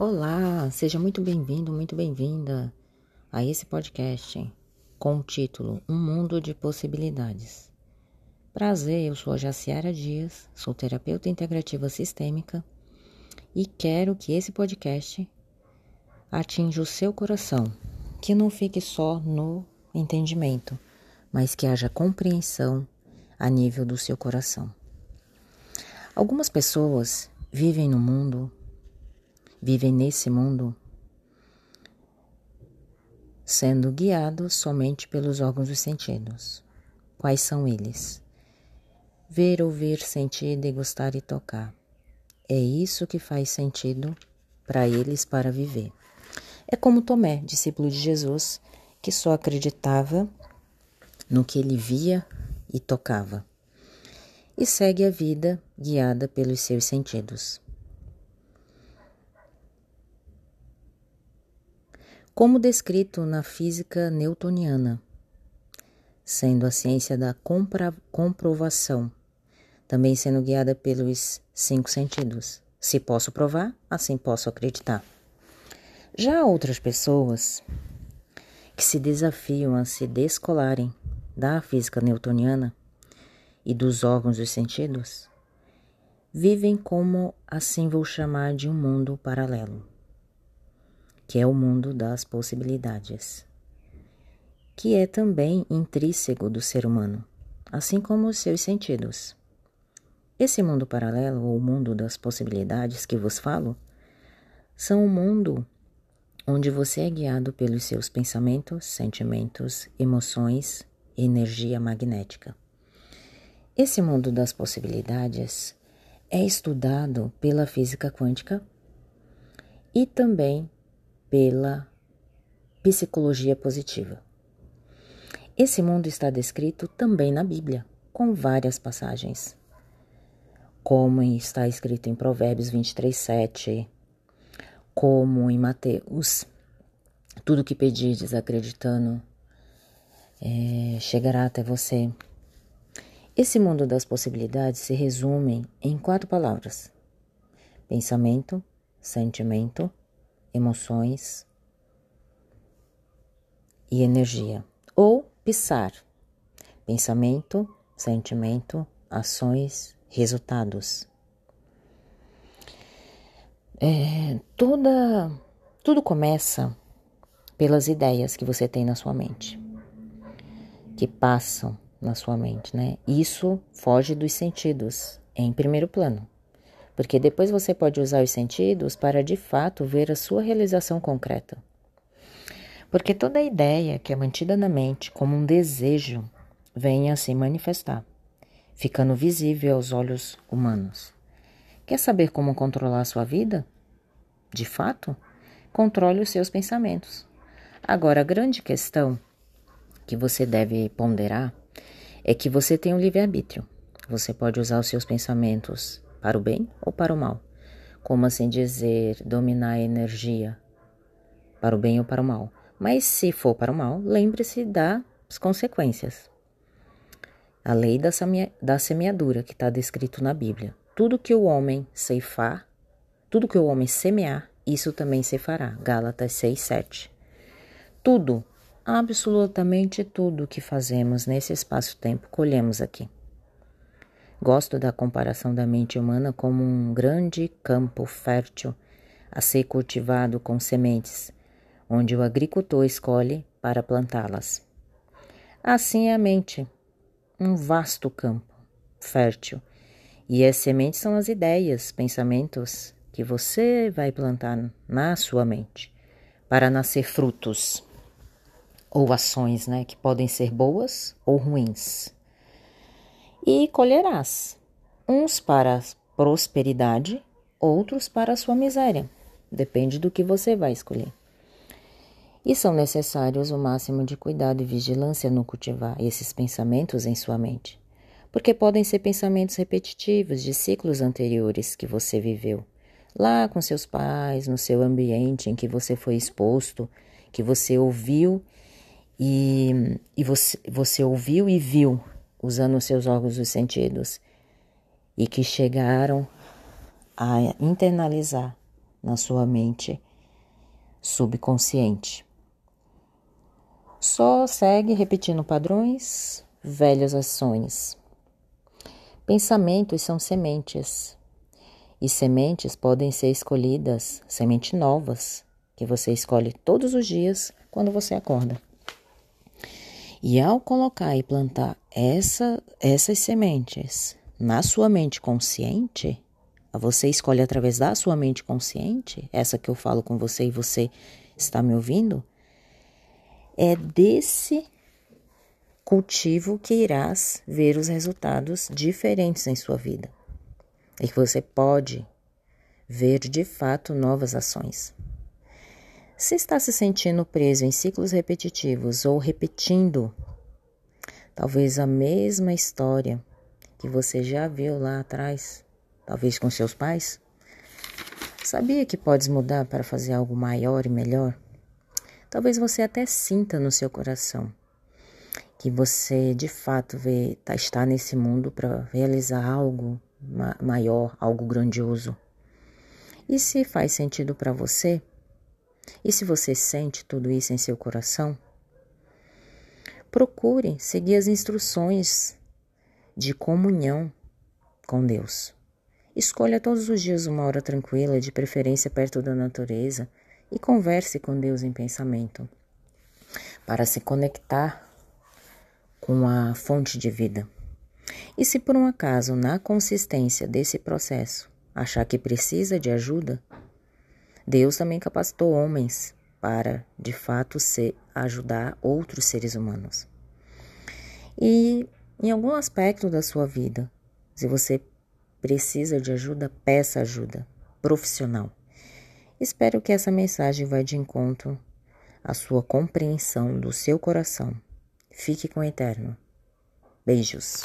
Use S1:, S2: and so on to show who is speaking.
S1: Olá, seja muito bem-vindo, muito bem-vinda a esse podcast com o título Um Mundo de Possibilidades. Prazer, eu sou a Jaciara Dias, sou terapeuta integrativa sistêmica e quero que esse podcast atinja o seu coração, que não fique só no entendimento, mas que haja compreensão a nível do seu coração. Algumas pessoas vivem no mundo vivem nesse mundo sendo guiados somente pelos órgãos dos sentidos. Quais são eles? Ver, ouvir, sentir, degustar e tocar. É isso que faz sentido para eles para viver. É como Tomé, discípulo de Jesus, que só acreditava no que ele via e tocava, e segue a vida guiada pelos seus sentidos. Como descrito na física newtoniana, sendo a ciência da comprovação, também sendo guiada pelos cinco sentidos. Se posso provar, assim posso acreditar. Já outras pessoas que se desafiam a se descolarem da física newtoniana e dos órgãos dos sentidos, vivem como assim vou chamar de um mundo paralelo que é o mundo das possibilidades, que é também intrínseco do ser humano, assim como os seus sentidos. Esse mundo paralelo, ou mundo das possibilidades que vos falo, são um mundo onde você é guiado pelos seus pensamentos, sentimentos, emoções energia magnética. Esse mundo das possibilidades é estudado pela física quântica e também pela psicologia positiva. Esse mundo está descrito também na Bíblia, com várias passagens, como está escrito em Provérbios 23, 7, como em Mateus, tudo que pedires acreditando é, chegará até você. Esse mundo das possibilidades se resume em quatro palavras: pensamento, sentimento, emoções e energia. Ou pisar, pensamento, sentimento, ações, resultados. É, toda, tudo começa pelas ideias que você tem na sua mente, que passam na sua mente, né? Isso foge dos sentidos em primeiro plano porque depois você pode usar os sentidos para de fato ver a sua realização concreta. Porque toda ideia que é mantida na mente como um desejo vem a se manifestar, ficando visível aos olhos humanos. Quer saber como controlar a sua vida? De fato, controle os seus pensamentos. Agora, a grande questão que você deve ponderar é que você tem um livre-arbítrio. Você pode usar os seus pensamentos para o bem ou para o mal? Como assim dizer dominar a energia? Para o bem ou para o mal? Mas se for para o mal, lembre-se das consequências. A lei da, da semeadura que está descrito na Bíblia. Tudo que o homem ceifar, tudo que o homem semear, isso também se fará. Gálatas 6, 7. Tudo, absolutamente tudo que fazemos nesse espaço-tempo, colhemos aqui. Gosto da comparação da mente humana como um grande campo fértil a ser cultivado com sementes, onde o agricultor escolhe para plantá-las. Assim é a mente, um vasto campo fértil, e as sementes são as ideias, pensamentos que você vai plantar na sua mente para nascer frutos ou ações, né, que podem ser boas ou ruins e colherás, uns para a prosperidade, outros para a sua miséria. Depende do que você vai escolher. E são necessários o máximo de cuidado e vigilância no cultivar esses pensamentos em sua mente, porque podem ser pensamentos repetitivos de ciclos anteriores que você viveu, lá com seus pais, no seu ambiente em que você foi exposto, que você ouviu e, e você, você ouviu e viu usando seus órgãos dos sentidos e que chegaram a internalizar na sua mente subconsciente. Só segue repetindo padrões, velhas ações. Pensamentos são sementes. E sementes podem ser escolhidas, sementes novas, que você escolhe todos os dias quando você acorda. E ao colocar e plantar essa, essas sementes na sua mente consciente, você escolhe através da sua mente consciente, essa que eu falo com você e você está me ouvindo, é desse cultivo que irás ver os resultados diferentes em sua vida. E que você pode ver de fato novas ações. Se está se sentindo preso em ciclos repetitivos ou repetindo talvez a mesma história que você já viu lá atrás, talvez com seus pais, sabia que podes mudar para fazer algo maior e melhor? Talvez você até sinta no seu coração que você de fato vê, tá, está nesse mundo para realizar algo ma maior, algo grandioso. E se faz sentido para você? E se você sente tudo isso em seu coração? Procure seguir as instruções de comunhão com Deus. Escolha todos os dias uma hora tranquila, de preferência perto da natureza, e converse com Deus em pensamento, para se conectar com a fonte de vida. E se por um acaso, na consistência desse processo, achar que precisa de ajuda, Deus também capacitou homens para, de fato, ser, ajudar outros seres humanos. E em algum aspecto da sua vida, se você precisa de ajuda, peça ajuda profissional. Espero que essa mensagem vá de encontro à sua compreensão do seu coração Fique com o Eterno. Beijos.